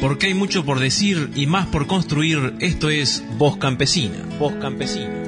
Porque hay mucho por decir y más por construir, esto es Voz Campesina. Voz Campesina.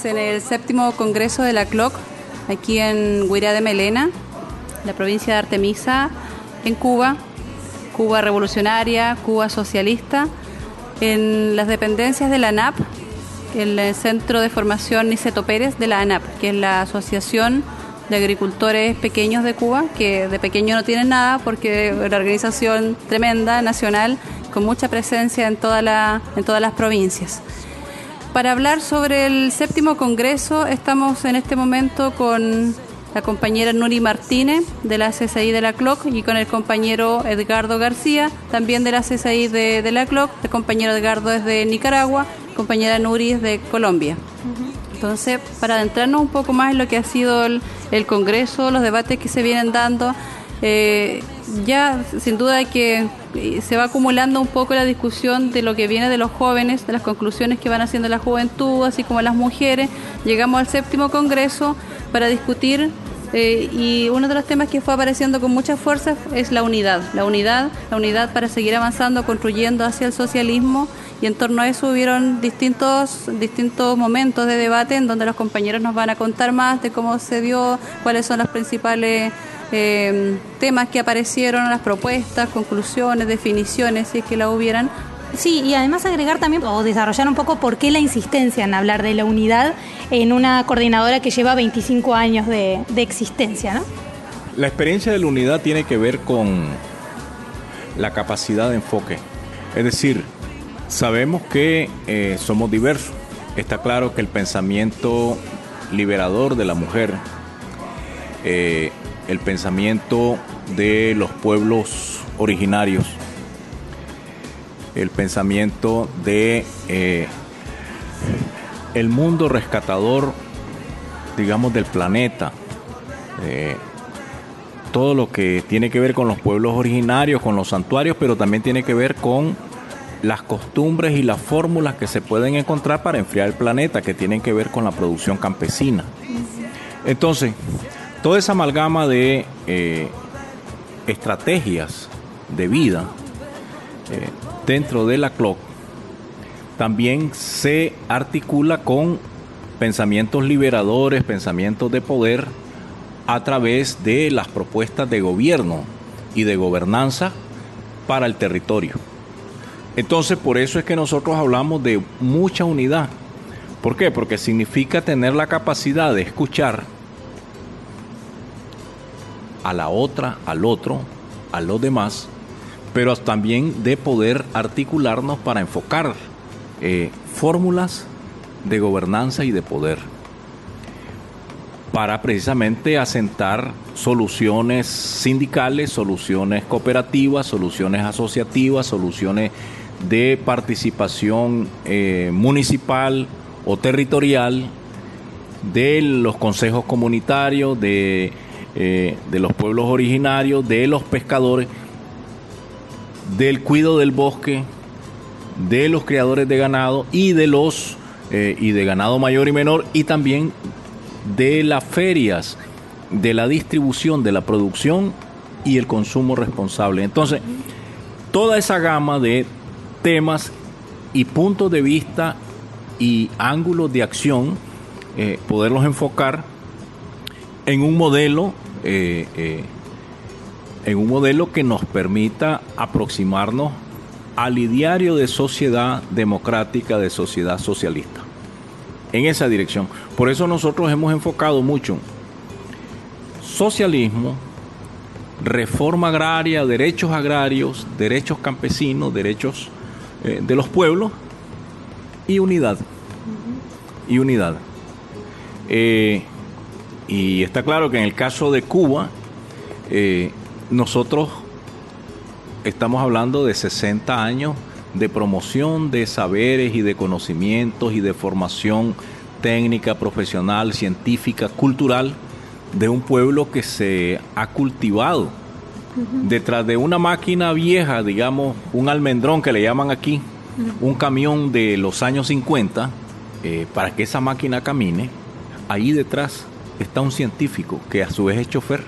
Estamos en el séptimo congreso de la CLOC, aquí en Guirá de Melena, la provincia de Artemisa, en Cuba, Cuba revolucionaria, Cuba socialista, en las dependencias de la ANAP, el Centro de Formación Niceto Pérez de la ANAP, que es la Asociación de Agricultores Pequeños de Cuba, que de pequeño no tienen nada porque es una organización tremenda, nacional, con mucha presencia en, toda en todas las provincias. Para hablar sobre el séptimo congreso, estamos en este momento con la compañera Nuri Martínez de la CSI de la CLOC y con el compañero Edgardo García, también de la CSI de, de la CLOC. El compañero Edgardo es de Nicaragua, compañera Nuri es de Colombia. Entonces, para adentrarnos un poco más en lo que ha sido el, el Congreso, los debates que se vienen dando, eh, ya sin duda que se va acumulando un poco la discusión de lo que viene de los jóvenes, de las conclusiones que van haciendo la juventud, así como las mujeres. Llegamos al séptimo Congreso para discutir eh, y uno de los temas que fue apareciendo con mucha fuerza es la unidad, la unidad, la unidad para seguir avanzando, construyendo hacia el socialismo y en torno a eso hubieron distintos, distintos momentos de debate en donde los compañeros nos van a contar más de cómo se dio, cuáles son los principales eh, temas que aparecieron, las propuestas, conclusiones, definiciones, si es que la hubieran. Sí, y además agregar también o desarrollar un poco por qué la insistencia en hablar de la unidad en una coordinadora que lleva 25 años de, de existencia, ¿no? La experiencia de la unidad tiene que ver con la capacidad de enfoque. Es decir, sabemos que eh, somos diversos. Está claro que el pensamiento liberador de la mujer, eh, el pensamiento de los pueblos originarios, el pensamiento de eh, el mundo rescatador, digamos, del planeta, eh, todo lo que tiene que ver con los pueblos originarios, con los santuarios, pero también tiene que ver con las costumbres y las fórmulas que se pueden encontrar para enfriar el planeta, que tienen que ver con la producción campesina. Entonces, toda esa amalgama de eh, estrategias de vida eh, dentro de la CLOC también se articula con pensamientos liberadores, pensamientos de poder a través de las propuestas de gobierno y de gobernanza para el territorio. Entonces, por eso es que nosotros hablamos de mucha unidad. ¿Por qué? Porque significa tener la capacidad de escuchar a la otra, al otro, a los demás, pero también de poder articularnos para enfocar eh, fórmulas de gobernanza y de poder para precisamente asentar soluciones sindicales, soluciones cooperativas, soluciones asociativas, soluciones de participación eh, municipal o territorial de los consejos comunitarios, de, eh, de los pueblos originarios, de los pescadores, del cuidado del bosque, de los criadores de ganado y de los eh, y de ganado mayor y menor y también de las ferias, de la distribución, de la producción y el consumo responsable. Entonces, toda esa gama de temas y puntos de vista y ángulos de acción, eh, poderlos enfocar en un modelo, eh, eh, en un modelo que nos permita aproximarnos al ideario de sociedad democrática, de sociedad socialista. En esa dirección. Por eso nosotros hemos enfocado mucho socialismo, reforma agraria, derechos agrarios, derechos campesinos, derechos eh, de los pueblos y unidad. Y unidad. Y está claro que en el caso de Cuba, eh, nosotros estamos hablando de 60 años de promoción de saberes y de conocimientos y de formación técnica, profesional, científica, cultural de un pueblo que se ha cultivado. Detrás de una máquina vieja, digamos, un almendrón que le llaman aquí, un camión de los años 50, eh, para que esa máquina camine, ahí detrás está un científico que a su vez es chofer,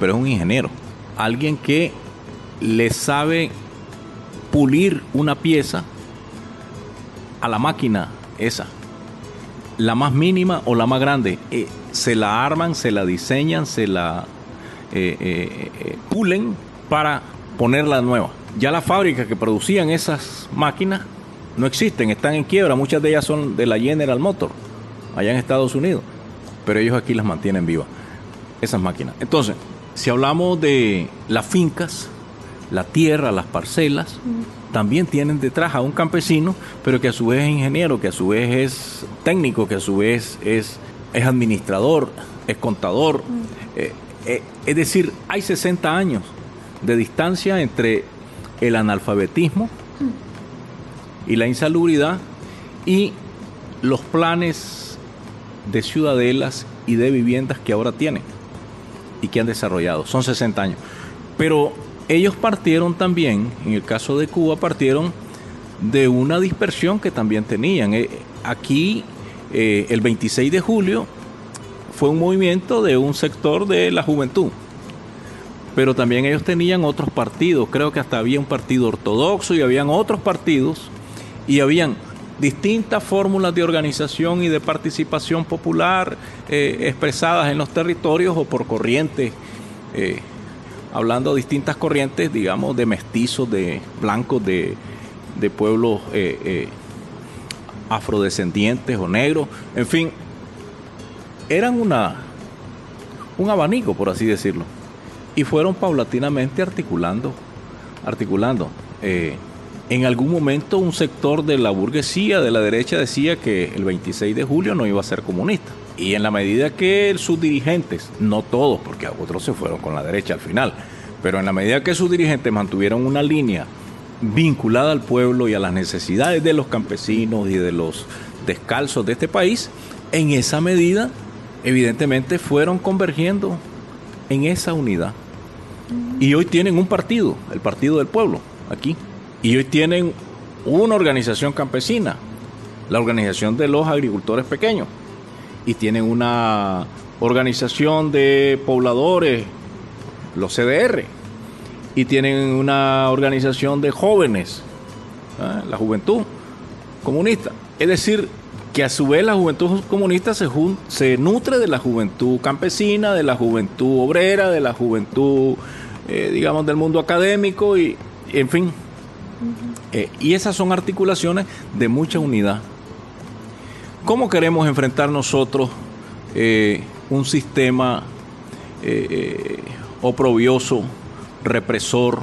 pero es un ingeniero, alguien que le sabe pulir una pieza a la máquina esa, la más mínima o la más grande. Eh, se la arman, se la diseñan, se la eh, eh, pulen para ponerla nueva. Ya las fábricas que producían esas máquinas no existen, están en quiebra. Muchas de ellas son de la General Motor, allá en Estados Unidos. Pero ellos aquí las mantienen vivas, esas máquinas. Entonces, si hablamos de las fincas, la tierra, las parcelas, también tienen detrás a un campesino, pero que a su vez es ingeniero, que a su vez es técnico, que a su vez es, es administrador, es contador. Eh, eh, es decir, hay 60 años de distancia entre el analfabetismo y la insalubridad y los planes de ciudadelas y de viviendas que ahora tienen y que han desarrollado. Son 60 años. Pero ellos partieron también, en el caso de Cuba, partieron de una dispersión que también tenían. Eh, aquí, eh, el 26 de julio, fue un movimiento de un sector de la juventud. Pero también ellos tenían otros partidos. Creo que hasta había un partido ortodoxo y habían otros partidos. Y habían distintas fórmulas de organización y de participación popular eh, expresadas en los territorios o por corrientes hablando de distintas corrientes, digamos, de mestizos, de blancos, de, pueblos eh, eh, afrodescendientes o negros, en fin, eran una, un abanico, por así decirlo, y fueron paulatinamente articulando, articulando. En algún momento un sector de la burguesía de la derecha decía que el 26 de julio no iba a ser comunista. Y en la medida que sus dirigentes, no todos, porque otros se fueron con la derecha al final, pero en la medida que sus dirigentes mantuvieron una línea vinculada al pueblo y a las necesidades de los campesinos y de los descalzos de este país, en esa medida, evidentemente, fueron convergiendo en esa unidad. Y hoy tienen un partido, el Partido del Pueblo, aquí. Y hoy tienen una organización campesina, la Organización de los Agricultores Pequeños. Y tienen una organización de pobladores, los CDR. Y tienen una organización de jóvenes, ¿eh? la Juventud Comunista. Es decir, que a su vez la juventud comunista se, se nutre de la juventud campesina, de la juventud obrera, de la juventud, eh, digamos, del mundo académico y, en fin, eh, y esas son articulaciones de mucha unidad. ¿Cómo queremos enfrentar nosotros eh, un sistema eh, oprobioso, represor,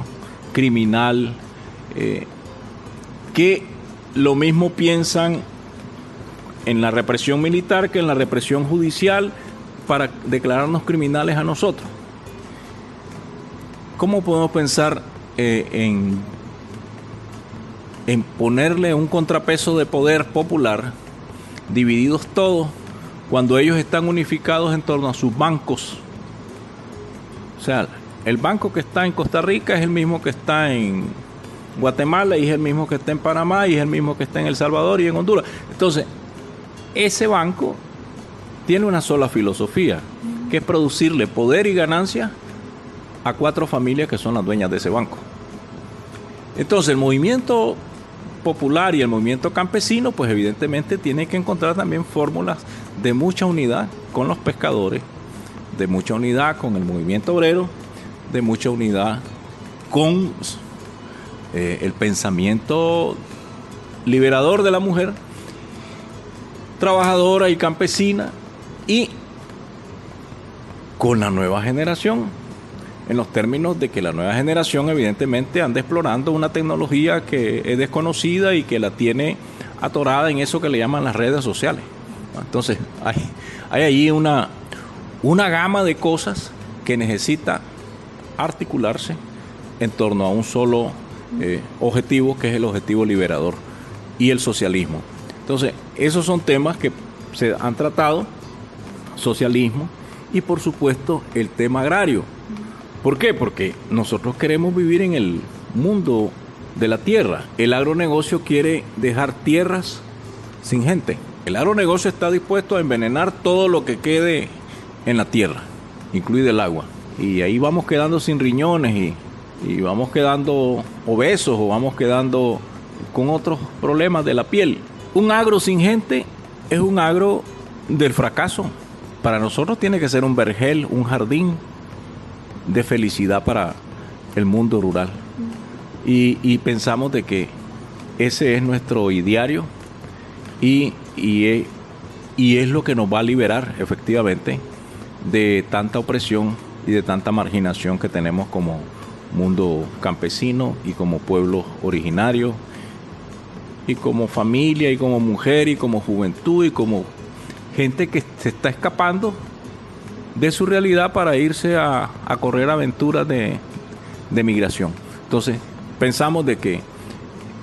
criminal, que lo mismo piensan en la represión militar que en la represión judicial para declararnos criminales a nosotros? ¿Cómo podemos pensar en en ponerle un contrapeso de poder popular, divididos todos, cuando ellos están unificados en torno a sus bancos. O sea, el banco que está en Costa Rica es el mismo que está en Guatemala y es el mismo que está en Panamá y es el mismo que está en El Salvador y en Honduras. Entonces, ese banco tiene una sola filosofía, que es producirle poder y ganancia a cuatro familias que son las dueñas de ese banco. Entonces, el movimiento popular y el movimiento campesino, pues evidentemente tiene que encontrar también fórmulas de mucha unidad con los pescadores, de mucha unidad con el movimiento obrero, de mucha unidad con eh, el pensamiento liberador de la mujer, trabajadora y campesina, y con la nueva generación, en los términos de que la nueva generación evidentemente anda explorando una tecnología que es desconocida y que la tiene atorada en eso que le llaman las redes sociales. Entonces, hay, hay ahí una, una gama de cosas que necesita articularse en torno a un solo eh, objetivo, que es el objetivo liberador y el socialismo. Entonces, esos son temas que se han tratado, socialismo y por supuesto el tema agrario. ¿Por qué? Porque nosotros queremos vivir en el mundo de la tierra. El agronegocio quiere dejar tierras sin gente. El agronegocio está dispuesto a envenenar todo lo que quede en la tierra, incluido el agua. Y ahí vamos quedando sin riñones y, y vamos quedando obesos o vamos quedando con otros problemas de la piel. Un agro sin gente es un agro del fracaso. Para nosotros tiene que ser un vergel, un jardín de felicidad para el mundo rural. Y, pensamos de que ese es nuestro ideario y, y, y es lo que nos va a liberar efectivamente de tanta opresión y de tanta marginación que tenemos como mundo campesino y como pueblo originario y como familia y como mujer y como juventud y como gente que se está escapando de su realidad para irse a, correr aventuras de, de migración. Entonces, pensamos de que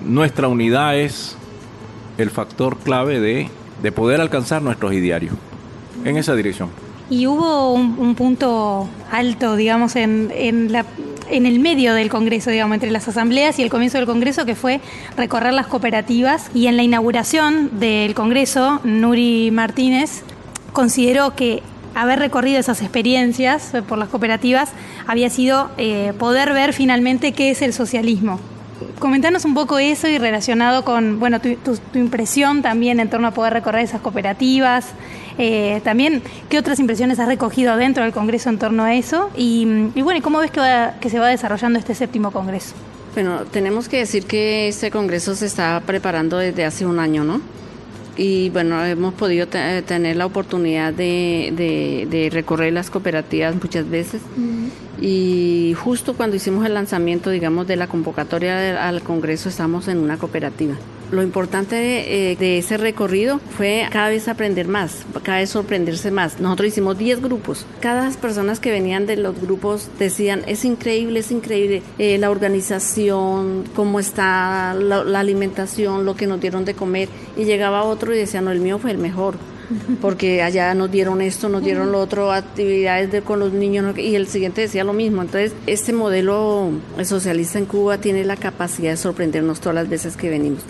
nuestra unidad es el factor clave de, de poder alcanzar nuestros idearios en esa dirección. Y hubo un, punto alto, digamos, en, en, la, en el medio del Congreso, digamos, entre las asambleas y el comienzo del Congreso, que fue recorrer las cooperativas. Y en la inauguración del Congreso, Nuri Martínez consideró que haber recorrido esas experiencias por las cooperativas había sido eh, poder ver finalmente qué es el socialismo. Comentanos un poco eso y relacionado con bueno tu, impresión también en torno a poder recorrer esas cooperativas, eh, también qué otras impresiones has recogido dentro del Congreso en torno a eso y, bueno, ¿y cómo ves que, que se va desarrollando este séptimo Congreso? Bueno, tenemos que decir que este Congreso se está preparando desde hace un año, ¿no? Y bueno, hemos podido tener la oportunidad de, de, recorrer las cooperativas muchas veces y justo cuando hicimos el lanzamiento, digamos, de la convocatoria al Congreso, estamos en una cooperativa. Lo importante eh, de, ese recorrido fue cada vez aprender más, cada vez sorprenderse más. Nosotros hicimos 10 grupos. Cada personas que venían de los grupos decían, es increíble, es increíble eh, la organización, cómo está la, la alimentación, lo que nos dieron de comer. Y llegaba otro y decía, no, el mío fue el mejor porque allá nos dieron esto, nos dieron lo otro, actividades de, con los niños, y el siguiente decía lo mismo. Entonces, este modelo socialista en Cuba tiene la capacidad de sorprendernos todas las veces que venimos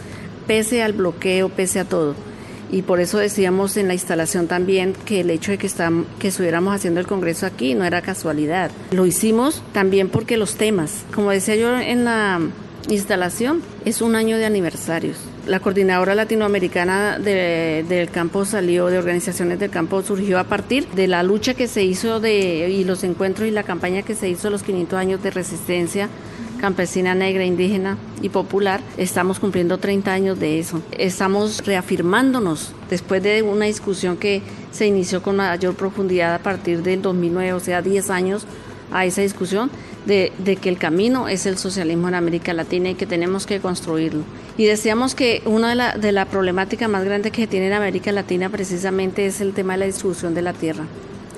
pese al bloqueo, pese a todo. Y por eso decíamos en la instalación también que el hecho de que, que estuviéramos haciendo el Congreso aquí no era casualidad. Lo hicimos también porque los temas, como decía yo en la instalación, es un año de aniversarios. La coordinadora latinoamericana del campo salió, de organizaciones del campo, surgió a partir de la lucha que se hizo y los encuentros y la campaña que se hizo los 500 años de resistencia campesina negra, indígena y popular, estamos cumpliendo 30 años de eso. Estamos reafirmándonos después de una discusión que se inició con mayor profundidad a partir del 2009, o sea, 10 años a esa discusión de, que el camino es el socialismo en América Latina y que tenemos que construirlo. Y decíamos que una de la, de la problemática más grande que tiene en América Latina precisamente es el tema de la distribución de la tierra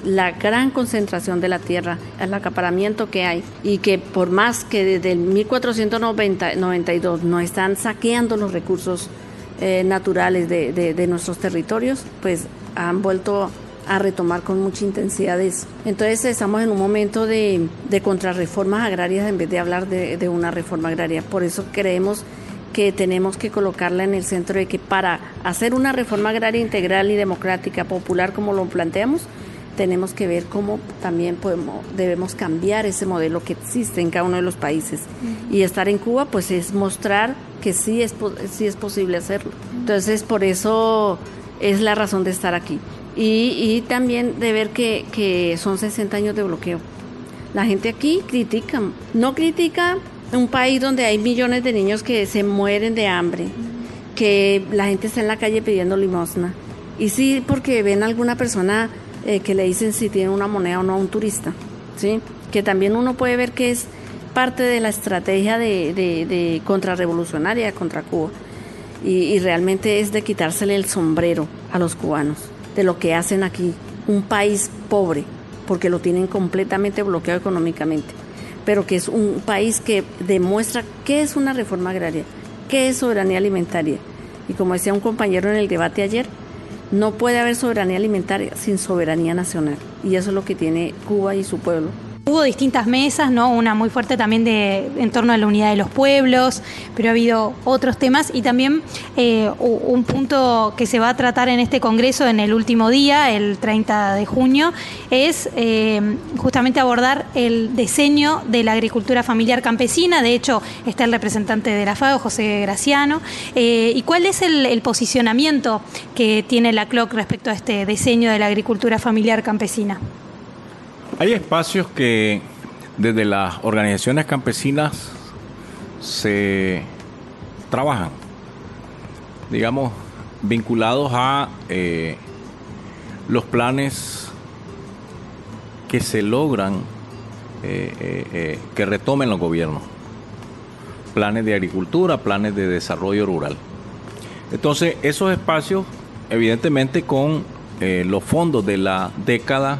la gran concentración de la tierra, el acaparamiento que hay y que por más que desde el 1492 no están saqueando los recursos eh, naturales de, nuestros territorios, pues han vuelto a retomar con mucha intensidad eso. Entonces estamos en un momento de, de contrarreformas agrarias en vez de hablar de, de una reforma agraria. Por eso creemos que tenemos que colocarla en el centro de que para hacer una reforma agraria integral y democrática popular como lo planteamos, tenemos que ver cómo también podemos, debemos cambiar ese modelo que existe en cada uno de los países. Y estar en Cuba, pues es mostrar que sí es, sí es posible hacerlo. Entonces, por eso es la razón de estar aquí. Y, también de ver que, que son 60 años de bloqueo. La gente aquí critica, no critica un país donde hay millones de niños que se mueren de hambre, que la gente está en la calle pidiendo limosna. Y sí, porque ven a alguna persona eh, que le dicen si tiene una moneda o no a un turista, ¿sí? Que también uno puede ver que es parte de la estrategia de, de, contrarrevolucionaria contra Cuba. Y, realmente es de quitársele el sombrero a los cubanos, de lo que hacen aquí, un país pobre, porque lo tienen completamente bloqueado económicamente, pero que es un país que demuestra qué es una reforma agraria, qué es soberanía alimentaria. Y como decía un compañero en el debate ayer, no puede haber soberanía alimentaria sin soberanía nacional. Y eso es lo que tiene Cuba y su pueblo. Hubo distintas mesas, ¿no? Una muy fuerte también de, en torno a la unidad de los pueblos, pero ha habido otros temas y también eh, un punto que se va a tratar en este congreso en el último día, el 30 de junio, es eh, justamente abordar el diseño de la agricultura familiar campesina. De hecho, está el representante de la FAO, José Graciano. Eh, ¿Y cuál es el, el posicionamiento que tiene la CLOC respecto a este diseño de la agricultura familiar campesina? Hay espacios que desde las organizaciones campesinas se trabajan, digamos, vinculados a eh, los planes que se logran eh, eh, que retomen los gobiernos. Planes de agricultura, planes de desarrollo rural. Entonces, esos espacios, evidentemente, con los fondos de la década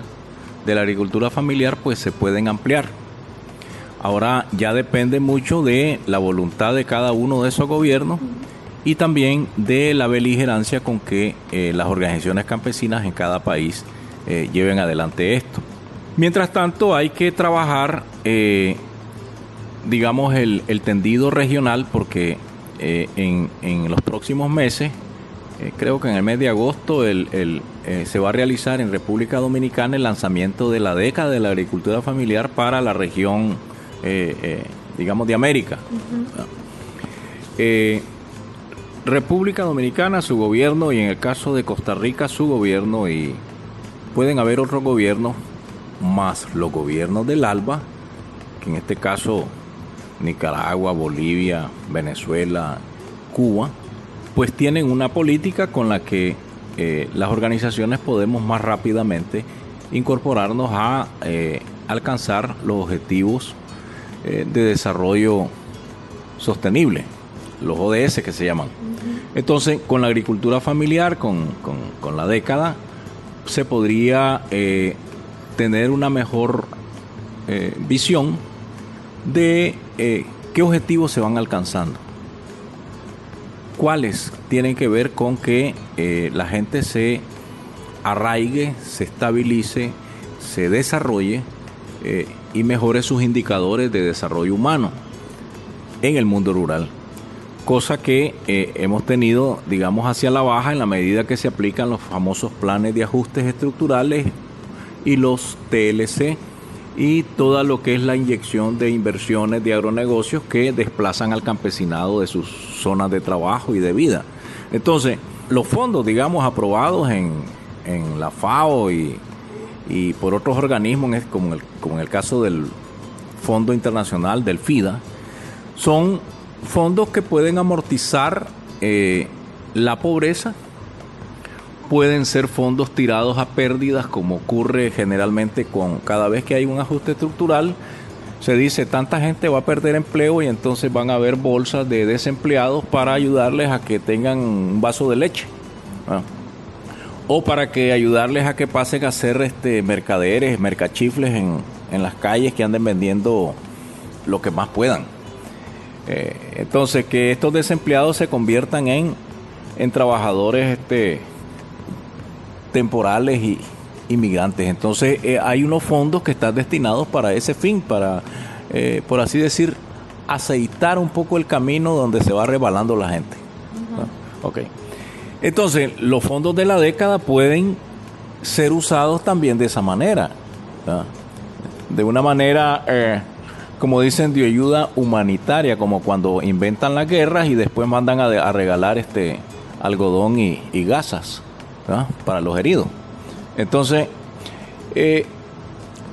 de la agricultura familiar pues se pueden ampliar. Ahora ya depende mucho de la voluntad de cada uno de esos gobiernos y también de la beligerancia con que eh, las organizaciones campesinas en cada país eh, lleven adelante esto. Mientras tanto hay que trabajar, eh, digamos, el, tendido regional porque en, en los próximos meses eh, creo que en el mes de agosto el, eh, se va a realizar en República Dominicana el lanzamiento de la década de la agricultura familiar para la región, eh, digamos, de América. República Dominicana, su gobierno, y en el caso de Costa Rica, su gobierno, y pueden haber otros gobiernos, más los gobiernos del ALBA, que en este caso Nicaragua, Bolivia, Venezuela, Cuba, pues tienen una política con la que eh, las organizaciones podemos más rápidamente incorporarnos a eh, alcanzar los objetivos eh, de desarrollo sostenible, los ODS que se llaman. Entonces, con la agricultura familiar, con, con la década, se podría tener una mejor visión de qué objetivos se van alcanzando cuáles tienen que ver con que eh, la gente se arraigue, se estabilice, se desarrolle eh, y mejore sus indicadores de desarrollo humano en el mundo rural. Cosa que eh, hemos tenido, digamos, hacia la baja en la medida que se aplican los famosos planes de ajustes estructurales y los TLC y toda lo que es la inyección de inversiones de agronegocios que desplazan al campesinado de sus zonas de trabajo y de vida. Entonces, los fondos, digamos, aprobados en, en la FAO y, y por otros organismos, como, el, como en el caso del Fondo Internacional del FIDA, son fondos que pueden amortizar eh, la pobreza pueden ser fondos tirados a pérdidas, como ocurre generalmente con cada vez que hay un ajuste estructural. Se dice, tanta gente va a perder empleo y entonces van a haber bolsas de desempleados para ayudarles a que tengan un vaso de leche. O para que ayudarles a que pasen a ser este, mercaderes, mercachifles en, en las calles que anden vendiendo lo que más puedan. Eh, entonces, que estos desempleados se conviertan en, en trabajadores este, temporales y inmigrantes. Entonces eh, hay unos fondos que están destinados para ese fin, para, eh, por así decir, aceitar un poco el camino donde se va rebalando la gente. Ok. Entonces, los fondos de la década pueden ser usados también de esa manera. De una manera, eh, como dicen, de ayuda humanitaria, como cuando inventan las guerras y después mandan a, regalar este algodón y, gasas para los heridos. Entonces, eh,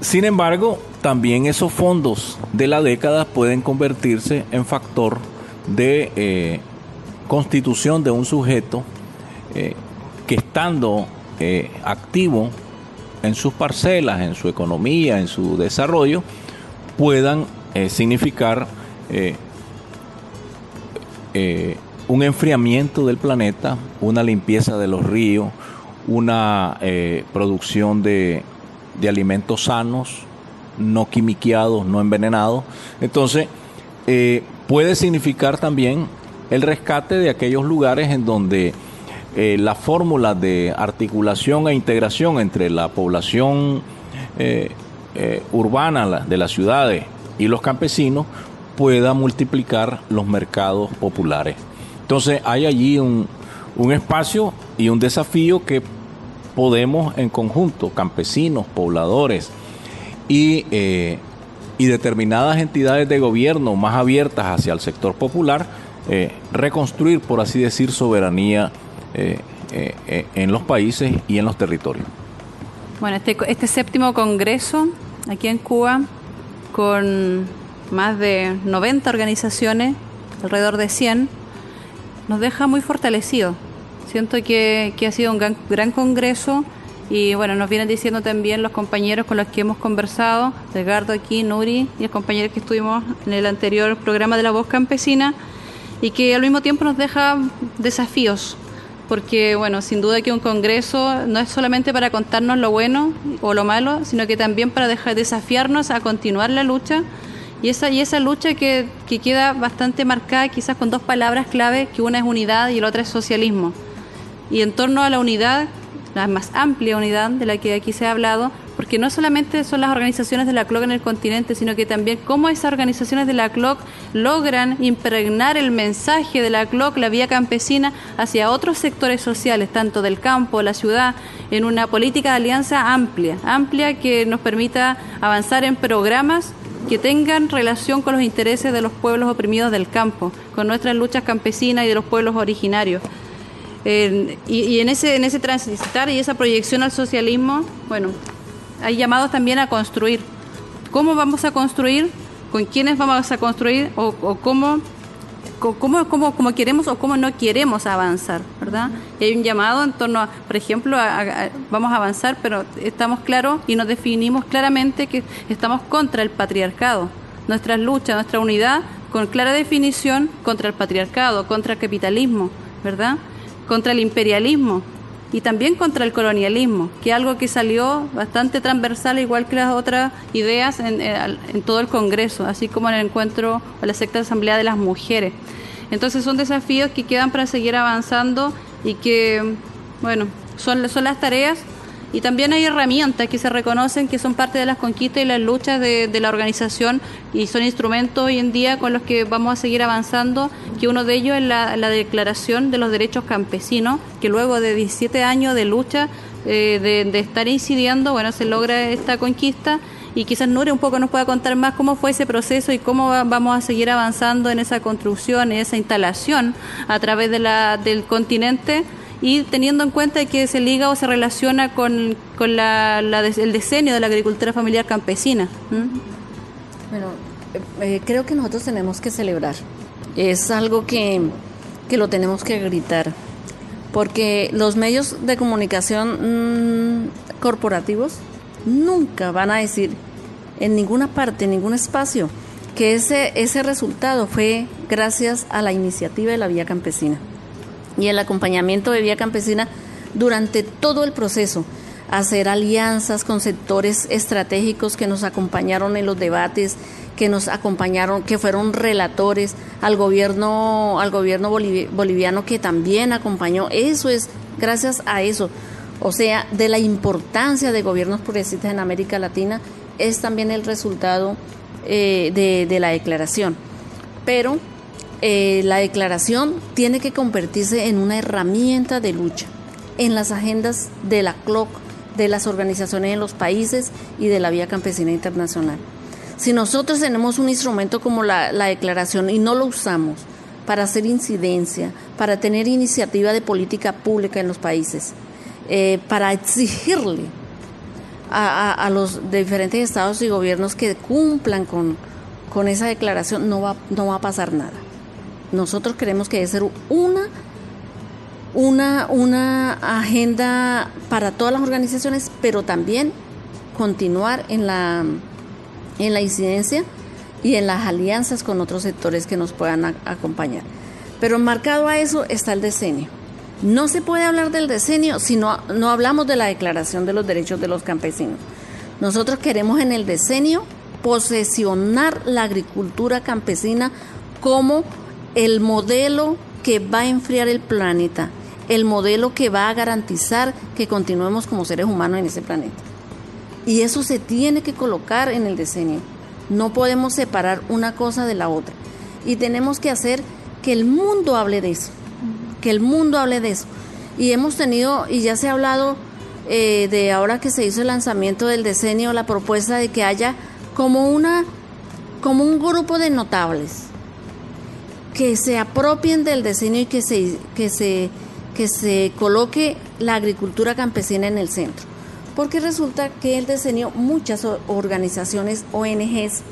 sin embargo, también esos fondos de la década pueden convertirse en factor de eh, constitución de un sujeto eh, que estando activo en sus parcelas, en su economía, en su desarrollo, puedan significar un enfriamiento del planeta, una limpieza de los ríos, una producción de, alimentos sanos, no quimiqueados, no envenenados. Entonces, eh, puede significar también el rescate de aquellos lugares en donde eh, la fórmula de articulación e integración entre la población eh, urbana de las ciudades y los campesinos pueda multiplicar los mercados populares. Entonces hay allí un, un espacio y un desafío que podemos en conjunto, campesinos, pobladores, eh, y, determinadas entidades de gobierno más abiertas hacia el sector popular, eh, reconstruir, por así decir, soberanía eh, en los países y en los territorios. Bueno, este, este séptimo congreso aquí en Cuba, con más de 90 organizaciones, alrededor de 100, nos deja muy fortalecidos. Siento que, que ha sido un gran, gran congreso y bueno, nos vienen diciendo también los compañeros con los que hemos conversado, Edgardo aquí, Nuri y el compañero que estuvimos en el anterior programa de la voz campesina, y que al mismo tiempo nos deja desafíos, porque bueno, sin duda que un congreso no es solamente para contarnos lo bueno o lo malo, sino que también para dejar desafiarnos a continuar la lucha y esa, y esa lucha que, que queda bastante marcada quizás con dos palabras clave, que una es unidad y la otra es socialismo. Y en torno a la unidad la más amplia unidad de la que aquí se ha hablado, porque no solamente son las organizaciones de la CLOC en el continente, sino que también cómo esas organizaciones de la CLOC logran impregnar el mensaje de la CLOC, la vía campesina, hacia otros sectores sociales, tanto del campo, la ciudad, en una política de alianza amplia, amplia que nos permita avanzar en programas que tengan relación con los intereses de los pueblos oprimidos del campo, con nuestras luchas campesinas y de los pueblos originarios y, en ese en ese transitar y esa proyección al socialismo, bueno, hay llamados también a construir. ¿Cómo vamos a construir? ¿Con quiénes vamos a construir? ¿O, cómo, cómo, cómo, cómo, queremos o cómo no queremos avanzar? ¿verdad? Y hay un llamado en torno a, por ejemplo, vamos a avanzar, pero estamos claros y nos definimos claramente que estamos contra el patriarcado. Nuestras luchas, nuestra unidad, con clara definición contra el patriarcado, contra el capitalismo, ¿verdad? contra el imperialismo y también contra el colonialismo, que es algo que salió bastante transversal, igual que las otras ideas en, en todo el Congreso, así como en el encuentro o la sexta asamblea de las mujeres. Entonces son desafíos que quedan para seguir avanzando y que, bueno, son, son las tareas y también hay herramientas que se reconocen que son parte de las conquistas y las luchas de, la organización y son instrumentos hoy en día con los que vamos a seguir avanzando, que uno de ellos es la, Declaración de los Derechos Campesinos, que luego de 17 años de lucha, eh, de, estar incidiendo, bueno, se logra esta conquista y quizás Nure un poco nos pueda contar más cómo fue ese proceso y cómo vamos a seguir avanzando en esa construcción, en esa instalación a través de la, del continente y teniendo en cuenta que se liga o se relaciona con, con el diseño de la agricultura familiar campesina. Bueno, eh, creo que nosotros tenemos que celebrar. Es algo que, que lo tenemos que gritar, porque los medios de comunicación mm, corporativos nunca van a decir en ninguna parte, en ningún espacio, que ese, ese resultado fue gracias a la iniciativa de la Vía Campesina y el acompañamiento de Vía Campesina durante todo el proceso, hacer alianzas con sectores estratégicos que nos acompañaron en los debates, que nos acompañaron, que fueron relatores, al gobierno, al gobierno boliviano que también acompañó. Eso es gracias a eso. O sea, de la importancia de gobiernos progresistas en América Latina es también el resultado eh, de, de la declaración. Pero eh, la declaración tiene que convertirse en una herramienta de lucha en las agendas de la CLOC de las organizaciones en los países y de la vía campesina internacional. Si nosotros tenemos un instrumento como la, declaración y no lo usamos para hacer incidencia, para tener iniciativa de política pública en los países, eh, para exigirle a, los diferentes estados y gobiernos que cumplan con, esa declaración, no va a pasar nada. Nosotros queremos que debe ser una una, una agenda para todas las organizaciones, pero también continuar en la, en la incidencia y en las alianzas con otros sectores que nos puedan acompañar. Pero marcado a eso está el decenio. No se puede hablar del decenio si no, no hablamos de la Declaración de los Derechos de los Campesinos. Nosotros queremos en el decenio posesionar la agricultura campesina como el modelo que va a enfriar el planeta, el modelo que va a garantizar que continuemos como seres humanos en ese planeta. Y eso se tiene que colocar en el diseño. No podemos separar una cosa de la otra. Y tenemos que hacer que el mundo hable de eso. Que el mundo hable de eso. Y hemos tenido, y ya se ha hablado eh, de ahora que se hizo el lanzamiento del diseño, la propuesta de que haya como una, como un grupo de notables que se apropien del diseño y que se, que se que se coloque la agricultura campesina en el centro, porque resulta que él diseñó muchas organizaciones, ONGs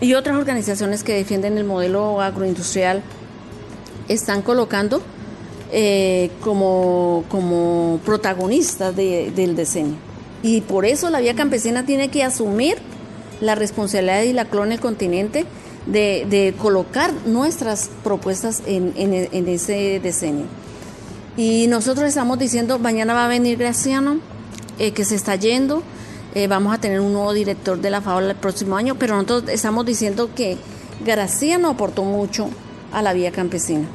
y otras organizaciones que defienden el modelo agroindustrial están colocando eh, como, como protagonistas del diseño. Y por eso la vía campesina tiene que asumir la responsabilidad y la clona el continente de, colocar nuestras propuestas en, ese diseño. Y nosotros estamos diciendo, mañana va a venir Graciano, eh, que se está yendo, eh, vamos a tener un nuevo director de la FAO el próximo año, pero nosotros estamos diciendo que Graciano aportó mucho a la vía campesina.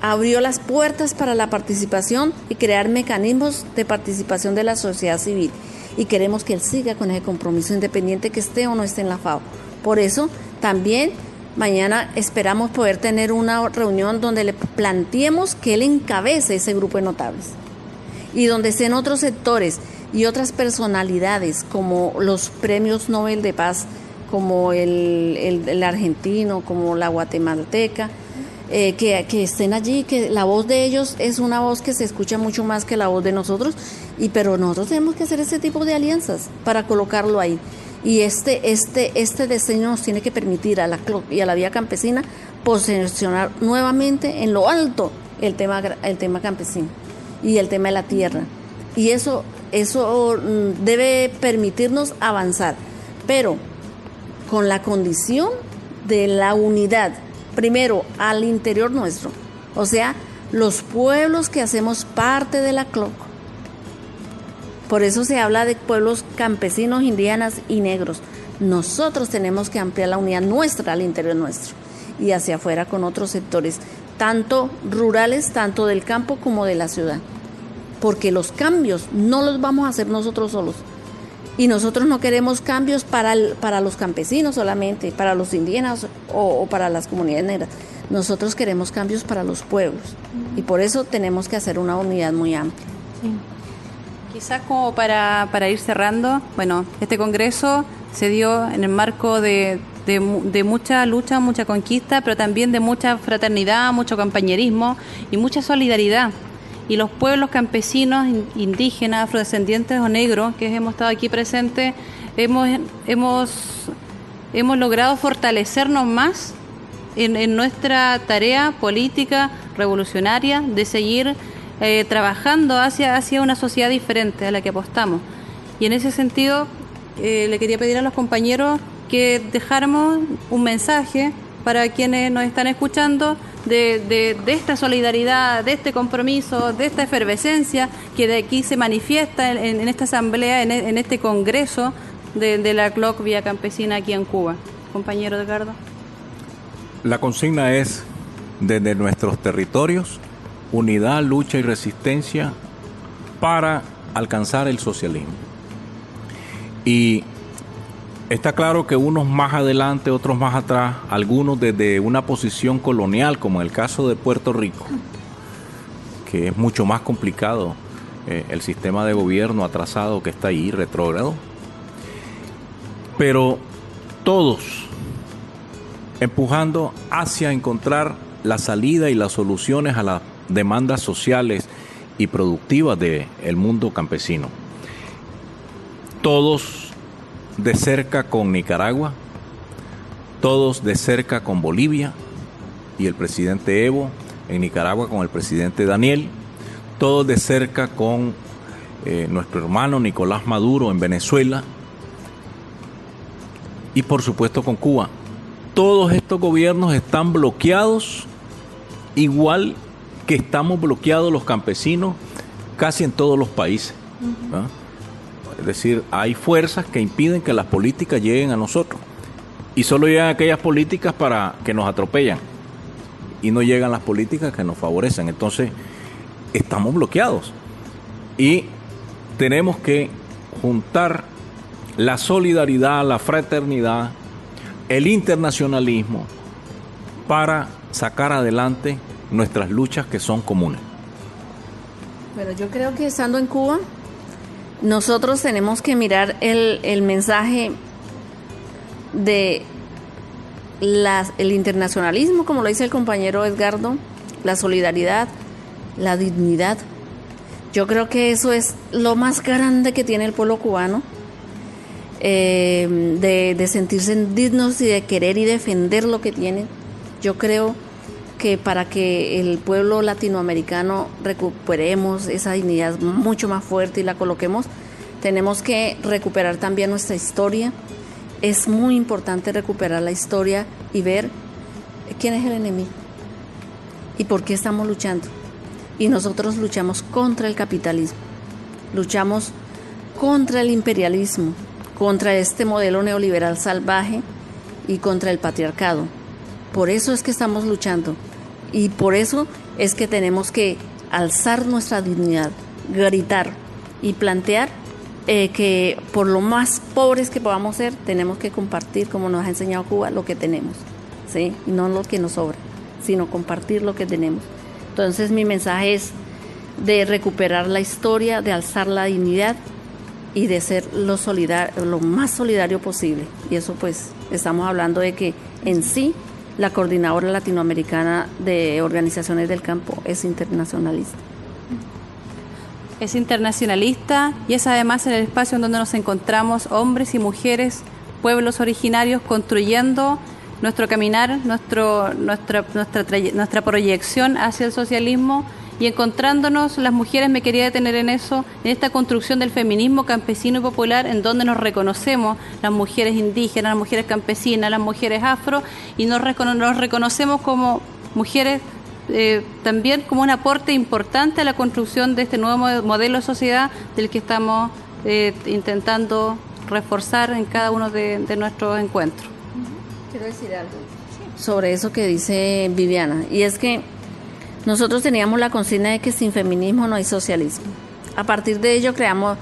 Abrió las puertas para la participación y crear mecanismos de participación de la sociedad civil. Y queremos que él siga con ese compromiso independiente que esté o no esté en la FAO. Por eso también Mañana esperamos poder tener una reunión donde le planteemos que él encabece ese grupo de notables y donde estén otros sectores y otras personalidades como los premios Nobel de Paz, como el, argentino, como la guatemalteca, eh, que, que, estén allí, que la voz de ellos es una voz que se escucha mucho más que la voz de nosotros, y pero nosotros tenemos que hacer ese tipo de alianzas para colocarlo ahí. Y este, este, este diseño nos tiene que permitir a la y a la vía campesina posicionar nuevamente en lo alto el tema, el tema campesino y el tema de la tierra. Y eso, eso mm, debe permitirnos avanzar, pero con la condición de la unidad, primero al interior nuestro, o sea, los pueblos que hacemos parte de la CLOC, por eso se habla de pueblos campesinos, indígenas y negros. Nosotros tenemos que ampliar la unidad nuestra al interior nuestro y hacia afuera con otros sectores, tanto rurales, tanto del campo como de la ciudad. Porque los cambios no los vamos a hacer nosotros solos. Y nosotros no queremos cambios para, para los campesinos solamente, para los indígenas o, para las comunidades negras. Nosotros queremos cambios para los pueblos. Y por eso tenemos que hacer una unidad muy amplia. Quizás como para, para ir cerrando, bueno, este Congreso se dio en el marco de, de, mucha lucha, mucha conquista, pero también de mucha fraternidad, mucho compañerismo y mucha solidaridad. Y los pueblos campesinos, indígenas, afrodescendientes o negros que hemos estado aquí presentes, hemos, hemos, hemos logrado fortalecernos más en, en nuestra tarea política revolucionaria de seguir eh, trabajando hacia, hacia una sociedad diferente a la que apostamos. Y en ese sentido, eh, le quería pedir a los compañeros que dejáramos un mensaje para quienes nos están escuchando de, de, esta solidaridad, de este compromiso, de esta efervescencia que de aquí se manifiesta en, esta asamblea, en, este congreso de, la CLOC Vía Campesina aquí en Cuba. Compañero Edgardo. La consigna es desde nuestros territorios unidad, lucha y resistencia para alcanzar el socialismo. Y está claro que unos más adelante, otros más atrás, algunos desde una posición colonial, como en el caso de Puerto Rico, que es mucho más complicado eh, el sistema de gobierno atrasado que está ahí, retrógrado. Pero todos empujando hacia encontrar la salida y las soluciones a las demandas sociales y productivas del mundo campesino. Todos de cerca con Nicaragua, todos de cerca con Bolivia y el presidente Evo en Nicaragua con el presidente Daniel, todos de cerca con eh, nuestro hermano Nicolás Maduro en Venezuela y por supuesto con Cuba. Todos estos gobiernos están bloqueados igual que estamos bloqueados los campesinos casi en todos los países. Es decir, hay fuerzas que impiden que las políticas lleguen a nosotros. Y solo llegan aquellas políticas para que nos atropellan. Y no llegan las políticas que nos favorecen. Entonces, estamos bloqueados. Y tenemos que juntar la solidaridad, la fraternidad, el internacionalismo para sacar adelante nuestras luchas que son comunes. Pero yo creo que estando en Cuba, nosotros tenemos que mirar el, el mensaje de el internacionalismo, como lo dice el compañero Edgardo, la solidaridad, la dignidad. Yo creo que eso es lo más grande que tiene el pueblo cubano, eh, de, de sentirse dignos y de querer y defender lo que tiene. Yo creo que para que el pueblo latinoamericano recuperemos esa dignidad mucho más fuerte y la coloquemos, tenemos que recuperar también nuestra historia. Es muy importante recuperar la historia y ver quién es el enemigo y por qué estamos luchando. Y nosotros luchamos contra el capitalismo, luchamos contra el imperialismo, contra este modelo neoliberal salvaje y contra el patriarcado. Por eso es que estamos luchando y por eso es que tenemos que alzar nuestra dignidad, gritar y plantear eh, que por lo más pobres que podamos ser, tenemos que compartir, como nos ha enseñado Cuba, lo que tenemos, ¿sí? Y no lo que nos sobra, sino compartir lo que tenemos. Entonces mi mensaje es de recuperar la historia, de alzar la dignidad y de ser lo, lo más solidario posible. Y eso pues estamos hablando de que en sí la coordinadora latinoamericana de organizaciones del campo es internacionalista. Es internacionalista y es además el espacio en donde nos encontramos hombres y mujeres, pueblos originarios, construyendo nuestro caminar, nuestro, nuestra, nuestra, nuestra proyección hacia el socialismo y encontrándonos las mujeres, me quería detener en eso, en esta construcción del feminismo campesino y popular, en donde nos reconocemos las mujeres indígenas, las mujeres campesinas, las mujeres afro, y nos, reconocemos como mujeres eh, también como un aporte importante a la construcción de este nuevo modelo de sociedad del que estamos eh, intentando reforzar en cada uno de, de nuestros encuentros. Quiero decir algo sobre eso que dice Viviana, y es que nosotros teníamos la consigna de que sin feminismo no hay socialismo. A partir de ello creamos,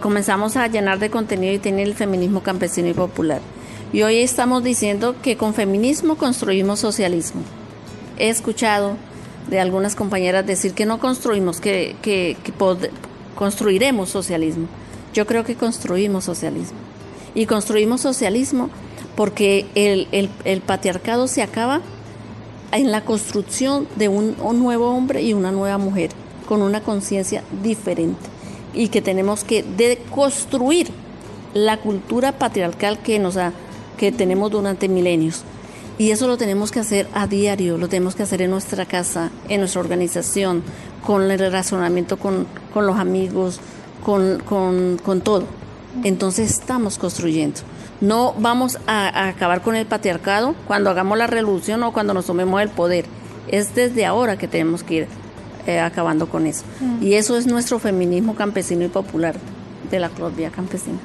comenzamos a llenar de contenido y tener el feminismo campesino y popular. Y hoy estamos diciendo que con feminismo construimos socialismo. He escuchado de algunas compañeras decir que no construimos, que, que, construiremos socialismo. Yo creo que construimos socialismo. Y construimos socialismo porque el, patriarcado se acaba en la construcción de un, nuevo hombre y una nueva mujer con una conciencia diferente y que tenemos que deconstruir la cultura patriarcal que nos ha, que tenemos durante milenios. Y eso lo tenemos que hacer a diario, lo tenemos que hacer en nuestra casa, en nuestra organización, con el razonamiento con, los amigos, con, con todo. Entonces estamos construyendo. No vamos a, acabar con el patriarcado cuando hagamos la revolución o cuando nos tomemos el poder. Es desde ahora que tenemos que ir eh, acabando con eso. Mm. Y eso es nuestro feminismo campesino y popular de la Colombia campesina.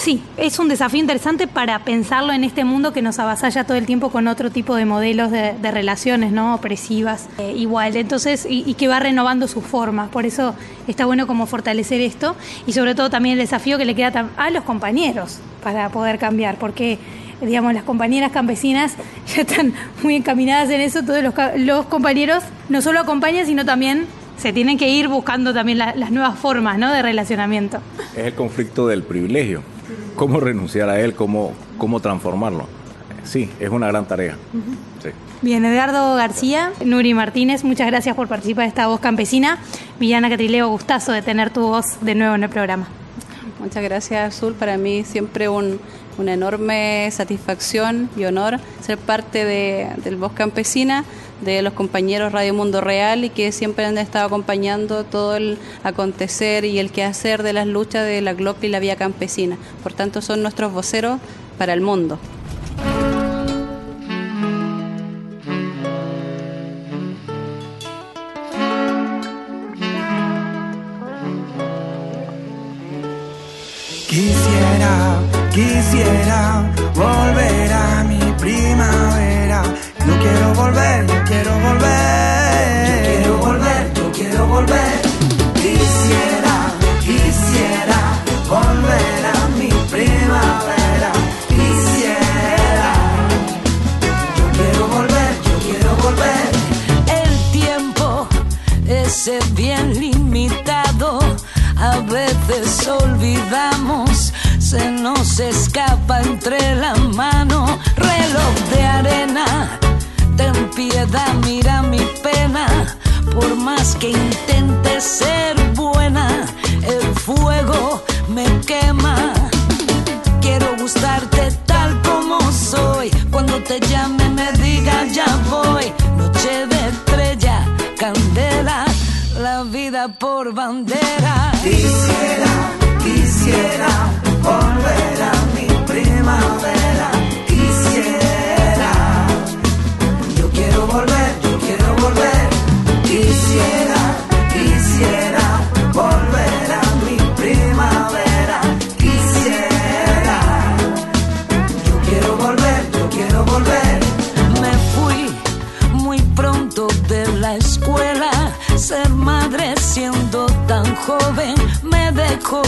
Sí, es un desafío interesante para pensarlo en este mundo que nos avasalla todo el tiempo con otro tipo de modelos de, relaciones no opresivas eh, igual, entonces y, que va renovando sus formas. Por eso está bueno como fortalecer esto y sobre todo también el desafío que le queda a los compañeros para poder cambiar, porque digamos las compañeras campesinas ya están muy encaminadas en eso. Todos los, los compañeros no solo acompañan sino también se tienen que ir buscando también la- las nuevas formas ¿no? de relacionamiento. Es el conflicto del privilegio. ¿Cómo renunciar a él? ¿Cómo, cómo transformarlo? Sí, es una gran tarea. Sí. Bien, Edgardo García, Nuri Martínez, muchas gracias por participar de esta voz campesina. Villana Catrileo, gustazo de tener tu voz de nuevo en el programa. Muchas gracias, Azul. Para mí siempre un- una enorme satisfacción y honor ser parte de, del Voz Campesina, de los compañeros Radio Mundo Real y que siempre han estado acompañando todo el acontecer y el quehacer de las luchas de la GLOC y la Vía Campesina. Por tanto, son nuestros voceros para el mundo. Quisiera, quisiera quiero volver, yo quiero volver. Yo quiero volver, yo quiero volver. Quisiera, quisiera volver a mi primavera. Quisiera. Yo quiero volver, yo quiero volver. El tiempo ese bien limitado, a veces olvidamos, se nos escapa entre la mano, reloj de arena, piedad, mira mi pena, por más que intente ser buena, el fuego me quema. Quiero gustarte tal como soy. Cuando te llame me diga ya voy. Noche de estrella, candela, la vida por bandera. Quisiera, quisiera volver a mi primavera.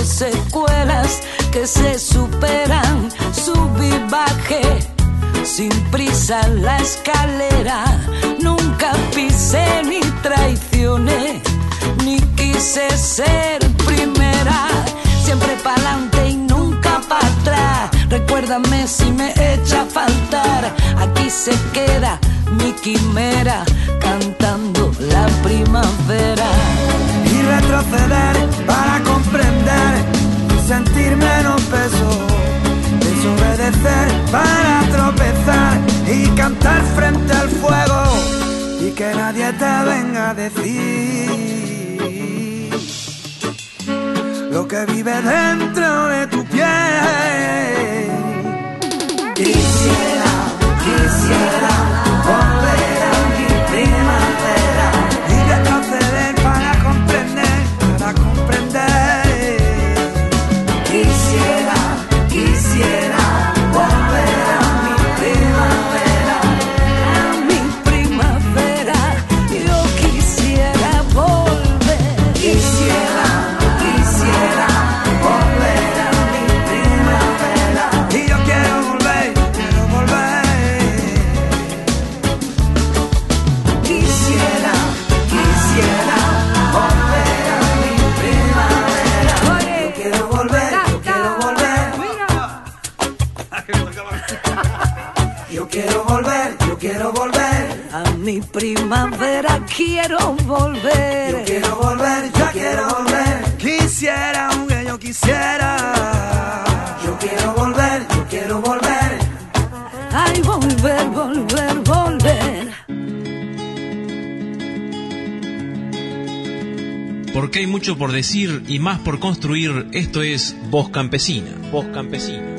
Secuelas que se superan. Subí, bajé sin prisa la escalera. Nunca pisé ni traicioné, ni quise ser primera. Siempre pa'lante y nunca para atrás. Recuérdame si me echa a faltar. Aquí se queda mi quimera cantando la primavera. Retroceder para comprender y sentir menos peso. Desobedecer para tropezar y cantar frente al fuego y que nadie te venga a decir lo que vive dentro de tu piel. Por decir y más por construir. Esto es Voz Campesina. Voz Campesina.